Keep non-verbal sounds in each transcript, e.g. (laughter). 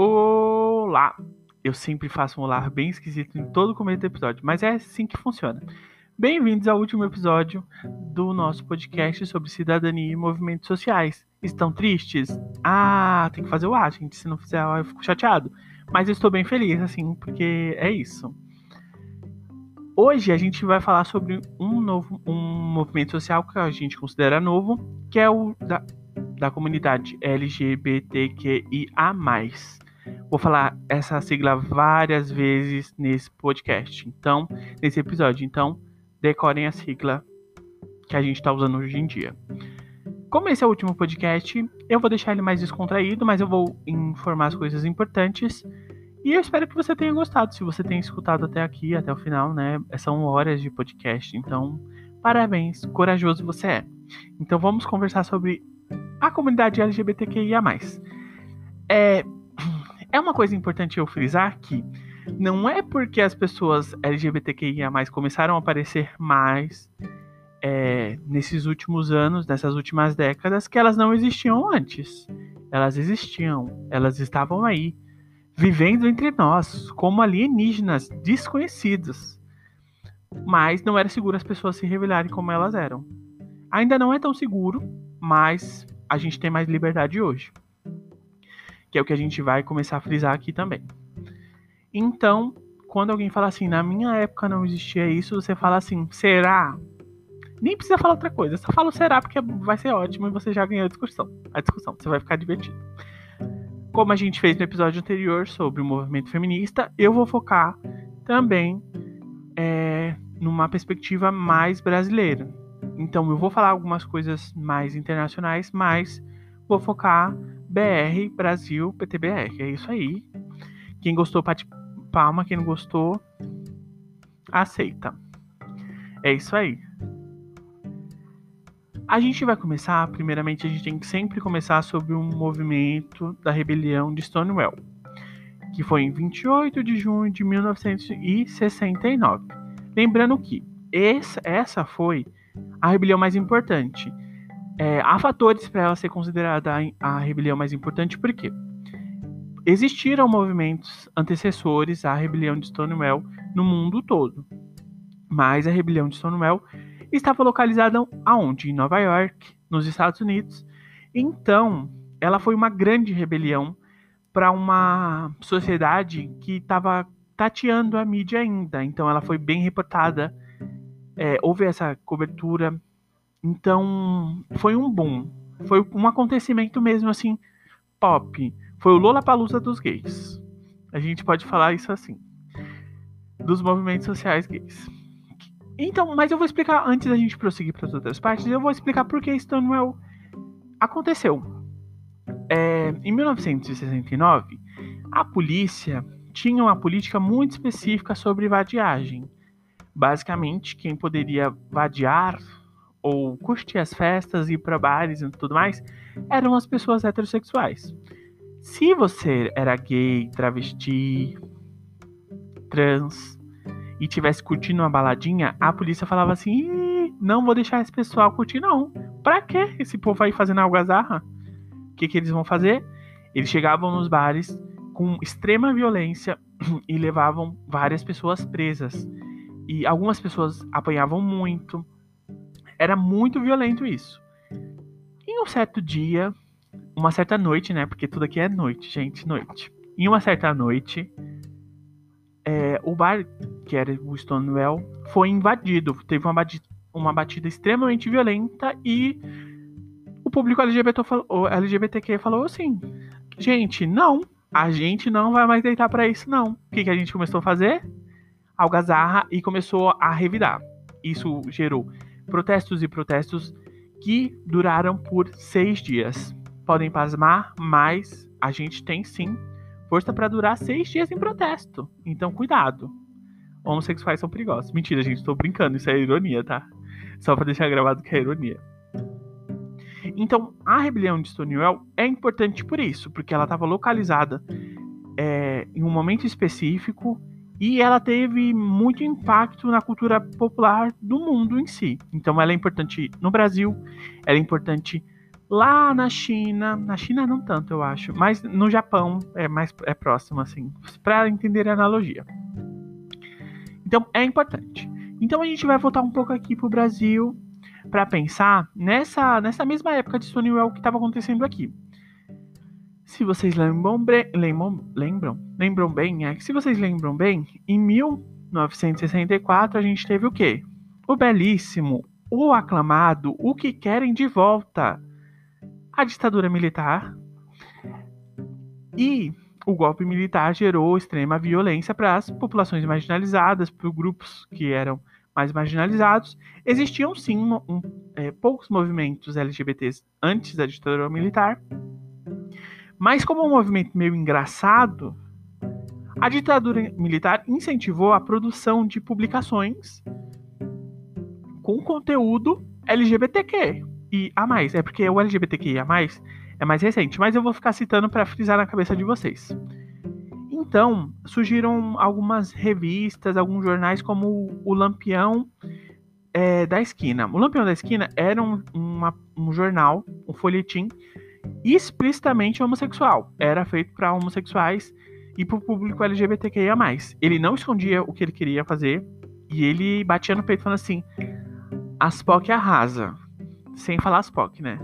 Olá! Eu sempre faço um olá bem esquisito em todo começo do episódio, mas é assim que funciona. Bem-vindos ao último episódio do nosso podcast sobre cidadania e movimentos sociais. Estão tristes? Ah, tem que fazer o ar, gente. Se não fizer, eu fico chateado. Mas eu estou bem feliz, assim, porque é isso. Hoje a gente vai falar sobre um novo um movimento social que a gente considera novo, que é o da, da comunidade LGBTQIA+. Vou falar essa sigla várias vezes nesse podcast, então, nesse episódio. Então, decorem a sigla que a gente está usando hoje em dia. Como esse é o último podcast, eu vou deixar ele mais descontraído, mas eu vou informar as coisas importantes. E eu espero que você tenha gostado. Se você tem escutado até aqui, até o final, né? São horas de podcast. Então, parabéns, corajoso você é. Então, vamos conversar sobre a comunidade LGBTQIA. É, é uma coisa importante eu frisar que não é porque as pessoas LGBTQIA começaram a aparecer mais é, nesses últimos anos, nessas últimas décadas, que elas não existiam antes. Elas existiam, elas estavam aí, vivendo entre nós, como alienígenas desconhecidos. Mas não era seguro as pessoas se revelarem como elas eram. Ainda não é tão seguro, mas a gente tem mais liberdade hoje que é o que a gente vai começar a frisar aqui também. Então, quando alguém fala assim, na minha época não existia isso, você fala assim, será? Nem precisa falar outra coisa, só fala será porque vai ser ótimo e você já ganhou a discussão. A discussão, você vai ficar divertido. Como a gente fez no episódio anterior sobre o movimento feminista, eu vou focar também é, numa perspectiva mais brasileira. Então eu vou falar algumas coisas mais internacionais, mas vou focar BR Brasil PTBR. É isso aí. Quem gostou, bate palma. Quem não gostou, aceita. É isso aí. A gente vai começar, primeiramente, a gente tem que sempre começar sobre um movimento da rebelião de Stonewall, que foi em 28 de junho de 1969. Lembrando que essa, foi a rebelião mais importante é, há fatores para ela ser considerada a, rebelião mais importante, porque existiram movimentos antecessores à rebelião de Stonewall no mundo todo. Mas a rebelião de Stonewall estava localizada aonde? Em Nova York, nos Estados Unidos. Então, ela foi uma grande rebelião para uma sociedade que estava tateando a mídia ainda. Então, ela foi bem reportada. É, houve essa cobertura então, foi um boom. Foi um acontecimento mesmo assim, pop. Foi o Lollapalooza dos gays. A gente pode falar isso assim. Dos movimentos sociais gays. Então, mas eu vou explicar, antes da gente prosseguir para as outras partes, eu vou explicar por que Stonewall aconteceu. É, em 1969, a polícia tinha uma política muito específica sobre vadiagem. Basicamente, quem poderia vadiar ou curtir as festas, ir para bares e tudo mais, eram as pessoas heterossexuais. Se você era gay, travesti, trans e tivesse curtindo uma baladinha, a polícia falava assim: não vou deixar esse pessoal curtir, não. Pra que esse povo aí fazendo algazarra? O que, que eles vão fazer? Eles chegavam nos bares com extrema violência (clears throat) e levavam várias pessoas presas. E algumas pessoas apanhavam muito, era muito violento isso. Em um certo dia, uma certa noite, né? Porque tudo aqui é noite, gente, noite. Em uma certa noite, é, o bar, que era o Stonewall, foi invadido. Teve uma batida, uma batida extremamente violenta e o público LGBT falou, LGBTQ falou assim: gente, não, a gente não vai mais deitar para isso, não. O que, que a gente começou a fazer? Algazarra e começou a revidar. Isso gerou protestos e protestos que duraram por seis dias. Podem pasmar, mas a gente tem sim força para durar seis dias em protesto. Então, cuidado. Homossexuais são perigosos. Mentira, gente, estou brincando, isso é ironia, tá? Só para deixar gravado que é ironia. Então, a rebelião de Stonewall é importante por isso, porque ela estava localizada é, em um momento específico e ela teve muito impacto na cultura popular do mundo em si. Então ela é importante no Brasil, ela é importante Lá na China, na China não tanto, eu acho, mas no Japão é mais é próximo assim, para entender a analogia. Então é importante. Então a gente vai voltar um pouco aqui pro Brasil para pensar nessa nessa mesma época de Stonewall que estava acontecendo aqui. Se vocês lembram, lembram, lembram, lembram bem, é que se vocês lembram bem, em 1964 a gente teve o quê? O belíssimo, o aclamado, o que querem de volta, a ditadura militar. E o golpe militar gerou extrema violência para as populações marginalizadas, para os grupos que eram mais marginalizados. Existiam sim um, um, é, poucos movimentos LGBTs antes da ditadura militar, mas como um movimento meio engraçado, a ditadura militar incentivou a produção de publicações com conteúdo LGBTQ e a mais. É porque o LGBTQIA é mais recente, mas eu vou ficar citando para frisar na cabeça de vocês. Então, surgiram algumas revistas, alguns jornais, como o Lampião é, da Esquina. O Lampião da Esquina era um, uma, um jornal, um folhetim explicitamente homossexual. Era feito para homossexuais e para o público LGBTQIA. Ele não escondia o que ele queria fazer e ele batia no peito falando assim: As POC arrasa. Sem falar as POC, né?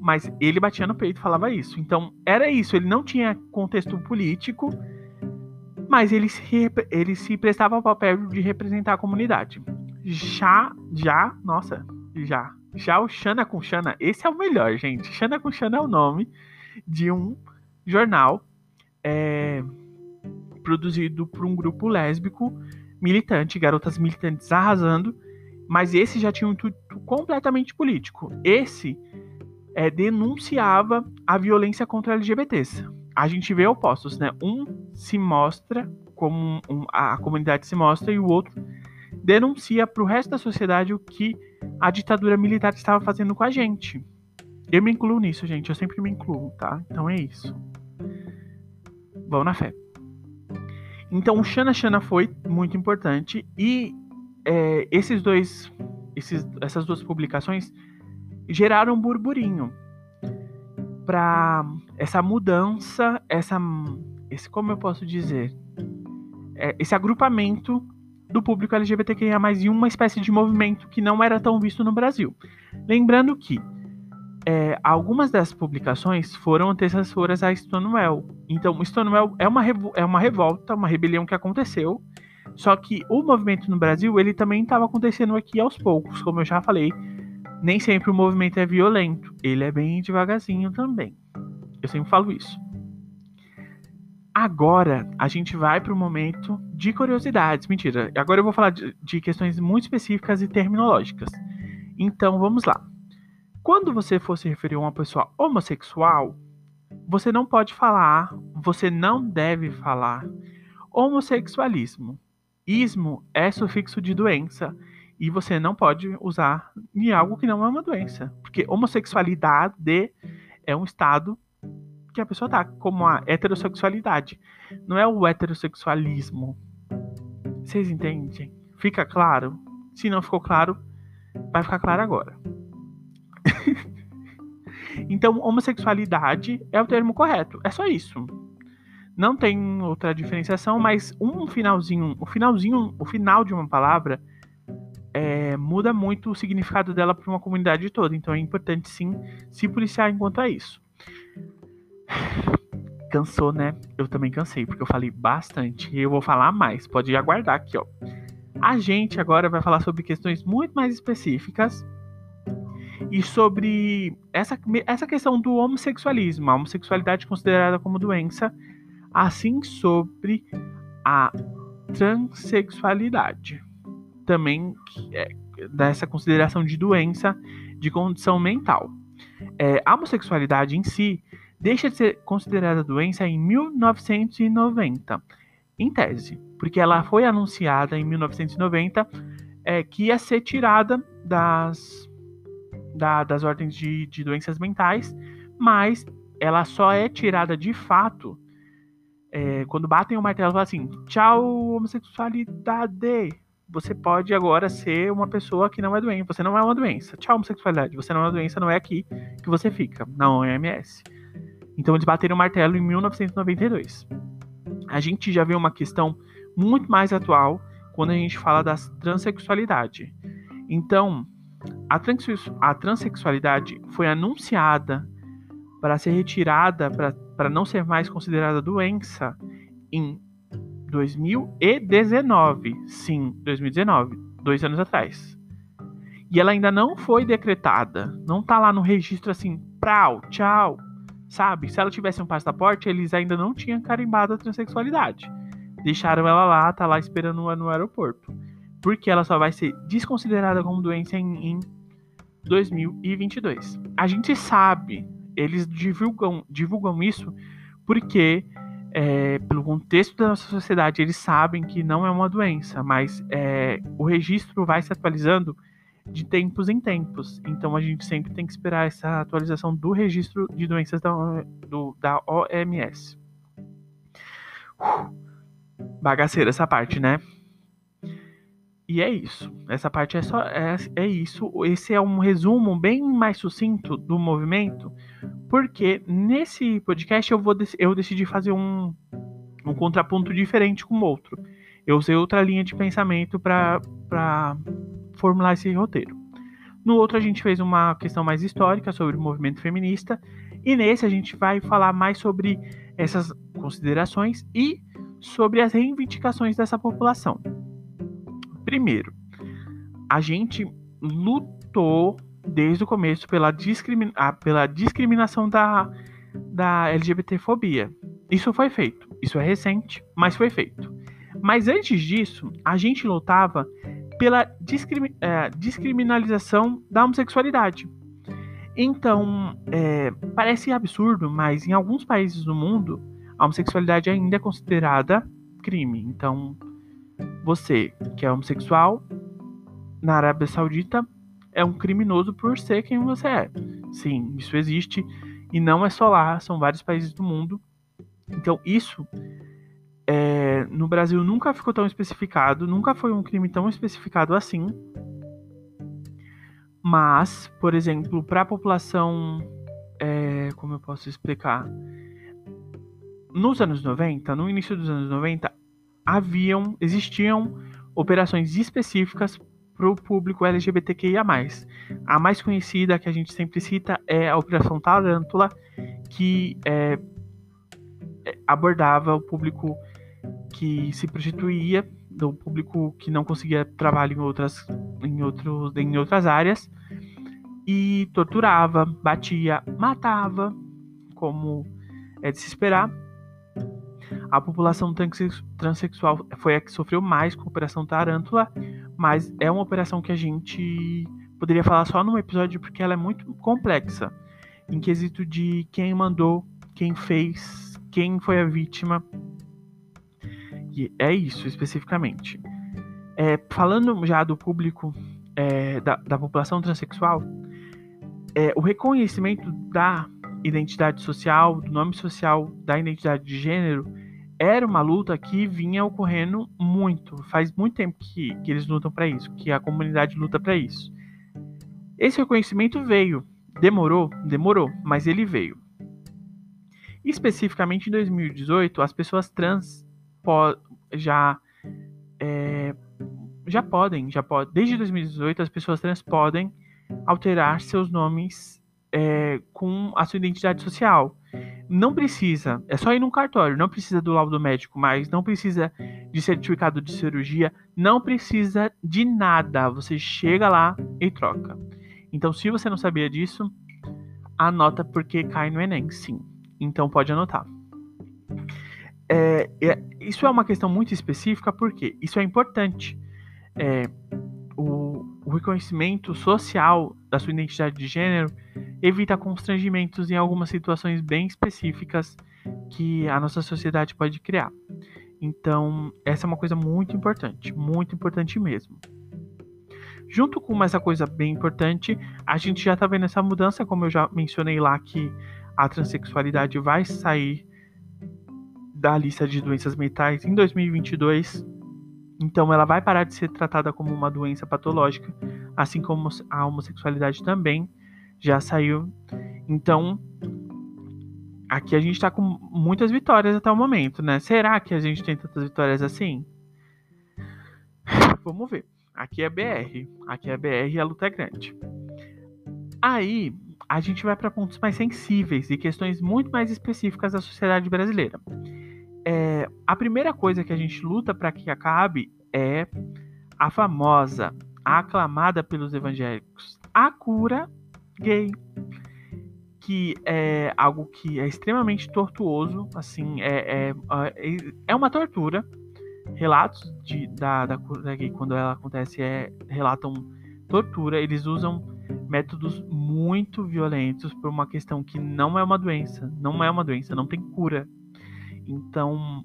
Mas ele batia no peito e falava isso. Então era isso. Ele não tinha contexto político, mas ele se, ele se prestava ao papel de representar a comunidade. Já, já, nossa, já já o Xana com Xana, esse é o melhor, gente. Xana com Xana é o nome de um jornal é, produzido por um grupo lésbico militante, garotas militantes arrasando, mas esse já tinha um intuito completamente político. Esse é, denunciava a violência contra LGBTs. A gente vê opostos, né? Um se mostra como um, a comunidade se mostra e o outro denuncia para o resto da sociedade o que a ditadura militar estava fazendo com a gente. Eu me incluo nisso, gente. Eu sempre me incluo, tá? Então é isso. Vamos na fé. Então o Xana Xana foi muito importante e é, esses dois, esses, essas duas publicações geraram um burburinho para essa mudança, essa, esse como eu posso dizer, é, esse agrupamento do público LGBTQIA+, em uma espécie de movimento que não era tão visto no Brasil. Lembrando que é, algumas dessas publicações foram antecessoras a Stonewall. Então, Stonewall é uma, é uma revolta, uma rebelião que aconteceu, só que o movimento no Brasil, ele também estava acontecendo aqui aos poucos, como eu já falei. Nem sempre o movimento é violento, ele é bem devagarzinho também. Eu sempre falo isso. Agora a gente vai para o momento de curiosidades. Mentira, agora eu vou falar de, de, questões muito específicas e terminológicas. Então vamos lá. Quando você for se referir a uma pessoa homossexual, você não pode falar, você não deve falar homossexualismo. Ismo é sufixo de doença e você não pode usar em algo que não é uma doença, porque homossexualidade é um estado que a pessoa tá, como a heterossexualidade. Não é o heterossexualismo. Vocês entendem? Fica claro? Se não ficou claro, vai ficar claro agora. (laughs) então, homossexualidade é o termo correto. É só isso. Não tem outra diferenciação, mas um finalzinho, o finalzinho, o final de uma palavra é, muda muito o significado dela para uma comunidade toda. Então é importante sim se policiar enquanto a isso. Cansou, né? Eu também cansei, porque eu falei bastante. E eu vou falar mais. Pode aguardar aqui, ó. A gente agora vai falar sobre questões muito mais específicas e sobre essa, essa questão do homossexualismo, a homossexualidade considerada como doença, assim sobre a transexualidade. Também é, dessa consideração de doença de condição mental. É, a homossexualidade em si deixa de ser considerada doença em 1990, em tese, porque ela foi anunciada em 1990 é, que ia ser tirada das, da, das ordens de, de doenças mentais, mas ela só é tirada de fato é, quando batem o martelo e falam assim: tchau, homossexualidade, você pode agora ser uma pessoa que não é doente. Você não é uma doença. Tchau, homossexualidade. Você não é uma doença, não é aqui que você fica, na OMS. Então eles bateram o martelo em 1992. A gente já vê uma questão muito mais atual quando a gente fala da transexualidade. Então, a, a transexualidade foi anunciada para ser retirada, para não ser mais considerada doença, em 2019. Sim, 2019, dois anos atrás. E ela ainda não foi decretada. Não tá lá no registro assim, prau, tchau. Sabe? Se ela tivesse um passaporte, eles ainda não tinham carimbado a transexualidade. Deixaram ela lá, tá lá esperando no aeroporto. Porque ela só vai ser desconsiderada como doença em, em 2022. A gente sabe, eles divulgam, divulgam isso porque é, pelo contexto da nossa sociedade, eles sabem que não é uma doença, mas é, o registro vai se atualizando de tempos em tempos. Então a gente sempre tem que esperar essa atualização do registro de doenças da, do, da OMS. Uh, bagaceira essa parte, né? E é isso. Essa parte é só é, é isso. Esse é um resumo bem mais sucinto do movimento porque nesse podcast eu, vou, eu decidi fazer um, um contraponto diferente com o outro. Eu usei outra linha de pensamento para formular esse roteiro. No outro, a gente fez uma questão mais histórica sobre o movimento feminista. E nesse, a gente vai falar mais sobre essas considerações e sobre as reivindicações dessa população. Primeiro, a gente lutou desde o começo pela, ah, pela discriminação da, da LGBTfobia. Isso foi feito. Isso é recente, mas foi feito. Mas antes disso, a gente lutava pela é, discriminalização da homossexualidade. Então, é, parece absurdo, mas em alguns países do mundo, a homossexualidade ainda é considerada crime. Então, você que é homossexual, na Arábia Saudita, é um criminoso por ser quem você é. Sim, isso existe e não é só lá, são vários países do mundo. Então, isso é, no Brasil nunca ficou tão especificado, nunca foi um crime tão especificado assim. Mas, por exemplo, para a população. É, como eu posso explicar? Nos anos 90, no início dos anos 90, haviam, existiam operações específicas para o público LGBTQIA+. A mais conhecida que a gente sempre cita é a Operação Tarântula, que é, é, abordava o público que se prostituía, do público que não conseguia trabalho em outras, em outros, em outras áreas, e torturava, batia, matava, como é de se esperar. A população transexual foi a que sofreu mais com a Operação Tarântula, mas é uma operação que a gente poderia falar só num episódio porque ela é muito complexa em quesito de quem mandou, quem fez, quem foi a vítima. E é isso especificamente. É, falando já do público, é, da, da, população transexual, é, o reconhecimento da identidade social, do nome social, da identidade de gênero, era uma luta que vinha ocorrendo muito. Faz muito tempo que, que eles lutam para isso, que a comunidade luta para isso. Esse reconhecimento veio. Demorou? Demorou, mas ele veio. Especificamente em 2018, as pessoas trans já é, já podem, já pode, desde 2018 as pessoas trans podem alterar seus nomes é, com a sua identidade social não precisa, é só ir num cartório, não precisa do laudo médico mais, não precisa de certificado de cirurgia, não precisa de nada. Você chega lá e troca. Então, se você não sabia disso, anota porque cai no Enem, sim. Então pode anotar. É, é, isso é uma questão muito específica porque isso é importante. É, o, o reconhecimento social da sua identidade de gênero evita constrangimentos em algumas situações bem específicas que a nossa sociedade pode criar. Então, essa é uma coisa muito importante, muito importante mesmo. Junto com essa coisa bem importante, a gente já está vendo essa mudança, como eu já mencionei lá, que a transexualidade vai sair da lista de doenças mentais em 2022. Então ela vai parar de ser tratada como uma doença patológica, assim como a homossexualidade também já saiu. Então, aqui a gente está com muitas vitórias até o momento, né? Será que a gente tem tantas vitórias assim? (sighs) Vamos ver. Aqui é BR. Aqui é BR e a luta é grande. Aí, a gente vai para pontos mais sensíveis e questões muito mais específicas da sociedade brasileira. É, a primeira coisa que a gente luta para que acabe é a famosa, aclamada pelos evangélicos, a cura gay, que é algo que é extremamente tortuoso, assim, é, é, é, é uma tortura. Relatos de, da, da cura gay, quando ela acontece, é, relatam tortura. Eles usam métodos muito violentos por uma questão que não é uma doença, não é uma doença, não tem cura então,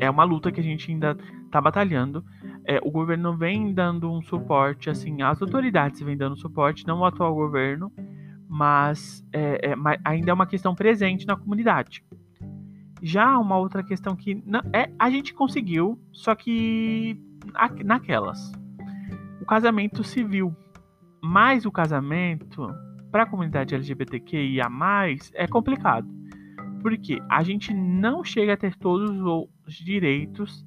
é uma luta que a gente ainda está batalhando. É, o governo vem dando um suporte, assim, as autoridades vêm dando suporte, não o atual governo, mas é, é, ainda é uma questão presente na comunidade. Já uma outra questão que não, é, a gente conseguiu, só que naquelas. O casamento civil. Mas o casamento, para a comunidade LGBTQIA, é complicado porque a gente não chega a ter todos os direitos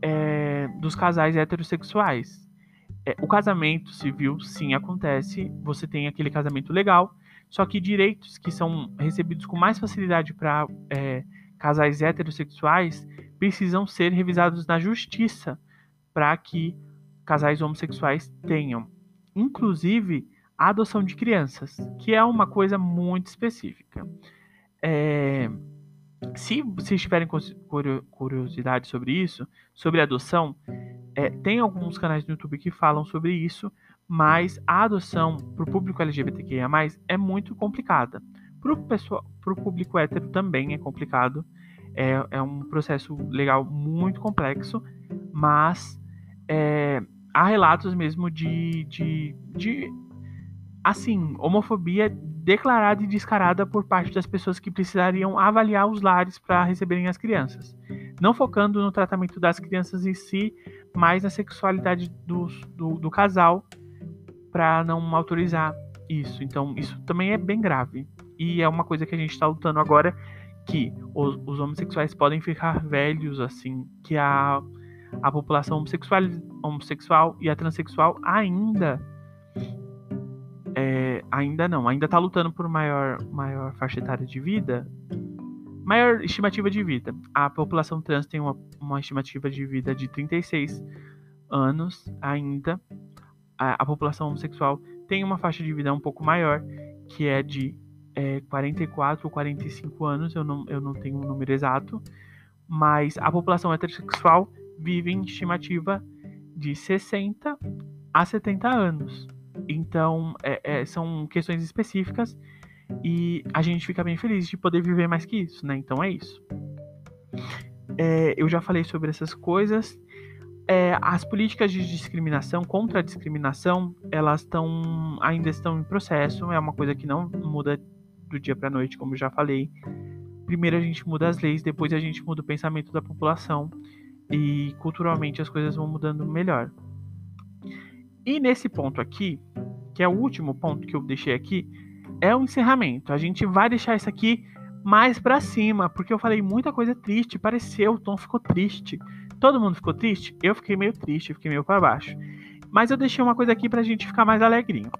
é, dos casais heterossexuais. É, o casamento civil, sim, acontece. Você tem aquele casamento legal, só que direitos que são recebidos com mais facilidade para é, casais heterossexuais precisam ser revisados na justiça para que casais homossexuais tenham. Inclusive, a adoção de crianças, que é uma coisa muito específica. É, se vocês tiverem curiosidade sobre isso, sobre adoção, é, tem alguns canais no YouTube que falam sobre isso, mas a adoção para o público LGBTQIA+, é muito complicada. Para o público hétero também é complicado. É, é, um processo legal muito complexo, mas é, há relatos mesmo de, de, de assim, homofobia declarada e descarada por parte das pessoas que precisariam avaliar os lares para receberem as crianças, não focando no tratamento das crianças em si, mas na sexualidade do, do, do casal para não autorizar isso. Então, isso também é bem grave. E é uma coisa que a gente está lutando agora, que os, os, homossexuais podem ficar velhos, assim, que a, a população homossexual, homossexual e a transexual ainda ainda não, ainda está lutando por maior, maior faixa etária de vida, maior estimativa de vida. A população trans tem uma, uma estimativa de vida de 36 anos ainda. A, a, população homossexual tem uma faixa de vida um pouco maior, que é de é, 44 ou 45 anos, eu não, eu não tenho um número exato, mas a população heterossexual vive em estimativa de 60 a 70 anos. Então, é, é, são questões específicas e a gente fica bem feliz de poder viver mais que isso, né? Então é isso. É, eu já falei sobre essas coisas. É, as políticas de discriminação contra a discriminação, elas estão ainda estão em processo. É uma coisa que não muda do dia para noite, como eu já falei. Primeiro a gente muda as leis, depois a gente muda o pensamento da população e culturalmente as coisas vão mudando melhor. E nesse ponto aqui, que é o último ponto que eu deixei aqui, é o encerramento. A gente vai deixar isso aqui mais para cima, porque eu falei muita coisa triste, pareceu, o tom ficou triste. Todo mundo ficou triste? Eu fiquei meio triste, fiquei meio para baixo. Mas eu deixei uma coisa aqui pra gente ficar mais alegrinho,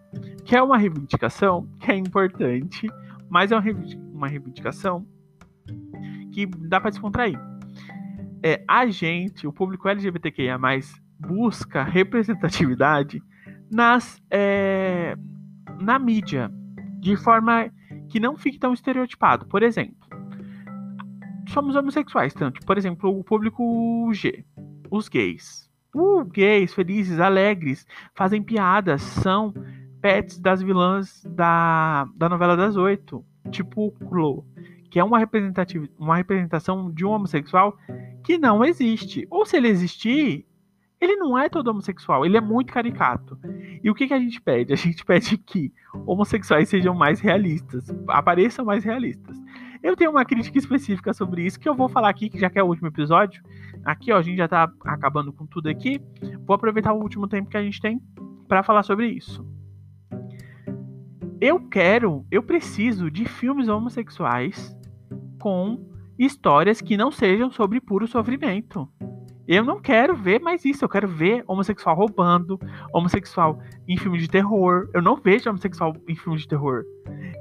que é uma reivindicação que é importante, mas é uma reivindicação que dá para descontrair. É, a gente, o público LGBTQIA+, busca representatividade nas é, na mídia de forma que não fique tão estereotipado. Por exemplo, somos homossexuais, tanto, por exemplo, o público G, os gays. Uh, gays, felizes, alegres, fazem piadas, são pets das vilãs da, da novela das oito, tipo Clo, que é uma, uma representação de um homossexual que não existe. Ou se ele existir, ele não é todo homossexual, ele é muito caricato. E o que, que a gente pede? A gente pede que homossexuais sejam mais realistas, apareçam mais realistas. Eu tenho uma crítica específica sobre isso que eu vou falar aqui, que já que é o último episódio. Aqui, ó, a gente já tá acabando com tudo aqui. Vou aproveitar o último tempo que a gente tem para falar sobre isso. Eu quero, eu preciso de filmes homossexuais com histórias que não sejam sobre puro sofrimento. Eu não quero ver mais isso. Eu quero ver homossexual roubando, homossexual em filme de terror. Eu não vejo homossexual em filme de terror.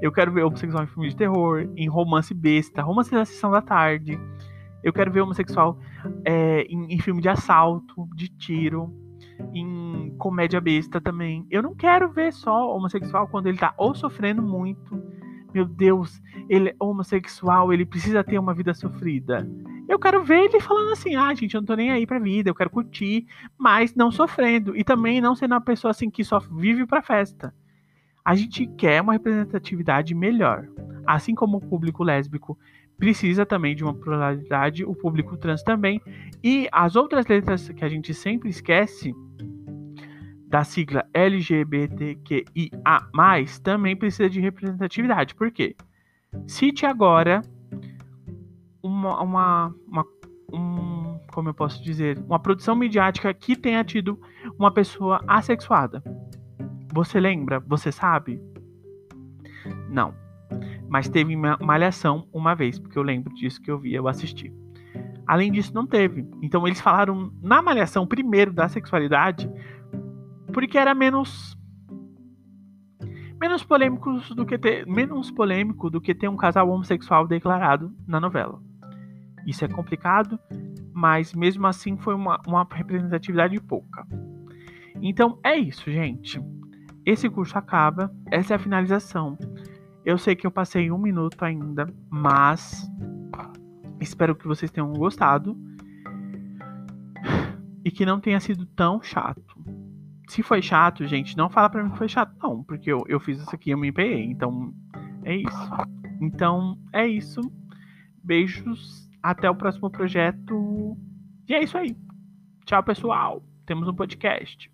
Eu quero ver homossexual em filme de terror, em romance besta, romance da sessão da tarde. Eu quero ver homossexual é, em, em filme de assalto, de tiro, em comédia besta também. Eu não quero ver só homossexual quando ele tá ou sofrendo muito. Meu Deus, ele é homossexual, ele precisa ter uma vida sofrida. Eu quero ver ele falando assim: ah, gente, eu não tô nem aí pra vida, eu quero curtir, mas não sofrendo. E também não sendo uma pessoa assim que só vive pra festa. A gente quer uma representatividade melhor. Assim como o público lésbico precisa também de uma pluralidade, o público trans também. E as outras letras que a gente sempre esquece da sigla LGBTQIA+, também precisa de representatividade. Por quê? Cite agora uma, uma, uma um, como eu posso dizer, uma produção midiática que tenha tido uma pessoa assexuada. Você lembra? Você sabe? Não. Mas teve Malhação uma vez, porque eu lembro disso que eu vi, eu assisti. Além disso, não teve. Então eles falaram na Malhação primeiro da sexualidade, porque era menos menos polêmicos do que ter menos polêmico do que ter um casal homossexual declarado na novela. Isso é complicado, mas mesmo assim foi uma, uma representatividade pouca. Então é isso, gente. Esse curso acaba, essa é a finalização. Eu sei que eu passei um minuto ainda, mas espero que vocês tenham gostado e que não tenha sido tão chato. Se foi chato, gente, não fala pra mim que foi chato, não, porque eu, eu fiz isso aqui e eu me empenhei. Então, é isso. Então, é isso. Beijos até o próximo projeto. E é isso aí. Tchau, pessoal. Temos um podcast.